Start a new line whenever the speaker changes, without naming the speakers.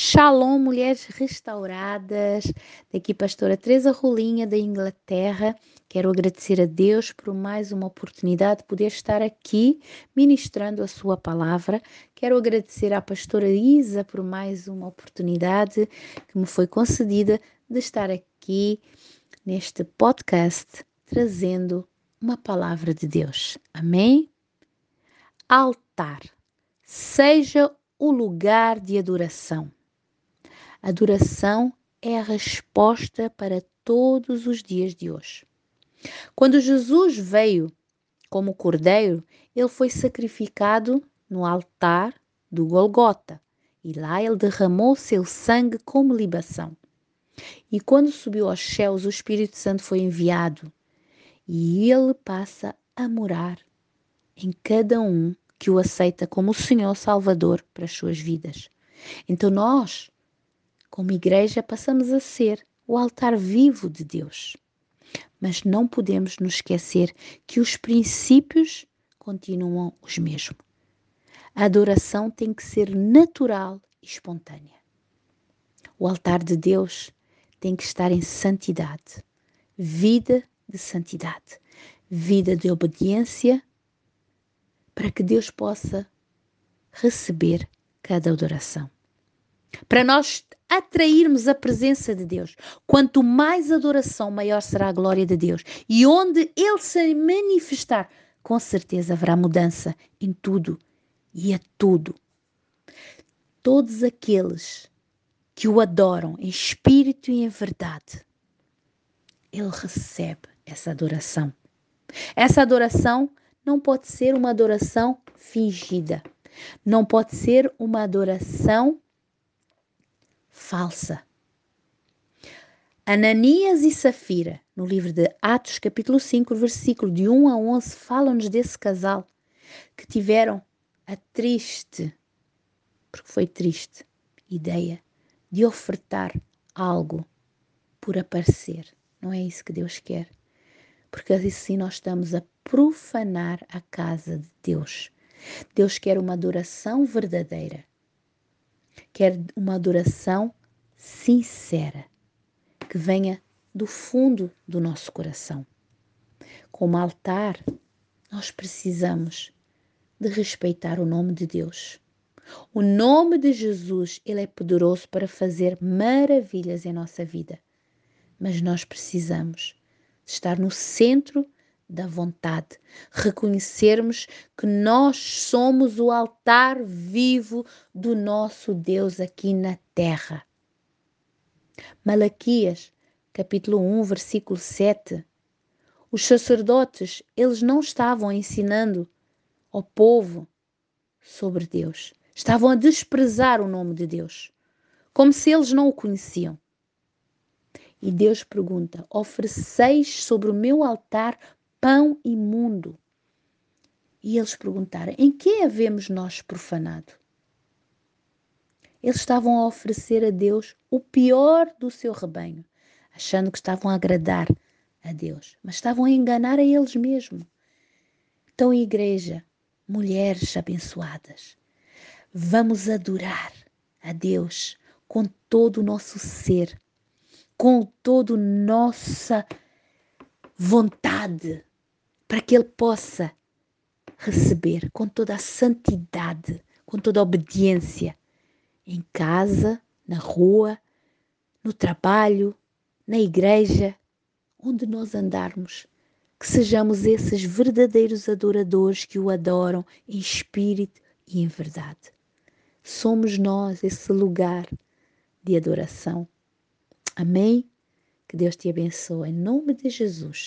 Shalom, mulheres restauradas. Daqui, pastora Teresa Rolinha, da Inglaterra. Quero agradecer a Deus por mais uma oportunidade de poder estar aqui ministrando a sua palavra. Quero agradecer à pastora Isa por mais uma oportunidade que me foi concedida de estar aqui neste podcast trazendo uma palavra de Deus. Amém? Altar. Seja o lugar de adoração. Adoração é a resposta para todos os dias de hoje. Quando Jesus veio como cordeiro, ele foi sacrificado no altar do Golgota e lá ele derramou seu sangue como libação. E quando subiu aos céus, o Espírito Santo foi enviado e ele passa a morar em cada um que o aceita como o Senhor Salvador para as suas vidas. Então nós como igreja, passamos a ser o altar vivo de Deus. Mas não podemos nos esquecer que os princípios continuam os mesmos. A adoração tem que ser natural e espontânea. O altar de Deus tem que estar em santidade, vida de santidade, vida de obediência, para que Deus possa receber cada adoração. Para nós atrairmos a presença de Deus. Quanto mais adoração, maior será a glória de Deus. E onde Ele se manifestar, com certeza haverá mudança em tudo e a tudo. Todos aqueles que o adoram em espírito e em verdade, Ele recebe essa adoração. Essa adoração não pode ser uma adoração fingida, não pode ser uma adoração falsa. Ananias e Safira, no livro de Atos, capítulo 5, versículo de 1 a 11, falam-nos desse casal que tiveram a triste, porque foi triste, ideia de ofertar algo por aparecer. Não é isso que Deus quer. Porque assim nós estamos a profanar a casa de Deus. Deus quer uma adoração verdadeira. Quer uma adoração sincera, que venha do fundo do nosso coração. Como altar, nós precisamos de respeitar o nome de Deus. O nome de Jesus, ele é poderoso para fazer maravilhas em nossa vida. Mas nós precisamos estar no centro da vontade, reconhecermos que nós somos o altar vivo do nosso Deus aqui na terra. Malaquias, capítulo 1, versículo 7. Os sacerdotes, eles não estavam ensinando ao povo sobre Deus. Estavam a desprezar o nome de Deus, como se eles não o conheciam. E Deus pergunta: ofereceis sobre o meu altar pão imundo? E eles perguntaram: em que havemos nós profanado? Eles estavam a oferecer a Deus o pior do seu rebanho, achando que estavam a agradar a Deus, mas estavam a enganar a eles mesmos. Então, igreja, mulheres abençoadas, vamos adorar a Deus com todo o nosso ser, com toda a nossa vontade, para que Ele possa receber com toda a santidade, com toda a obediência em casa, na rua, no trabalho, na igreja, onde nós andarmos, que sejamos esses verdadeiros adoradores que o adoram em espírito e em verdade. Somos nós esse lugar de adoração. Amém? Que Deus te abençoe em nome de Jesus.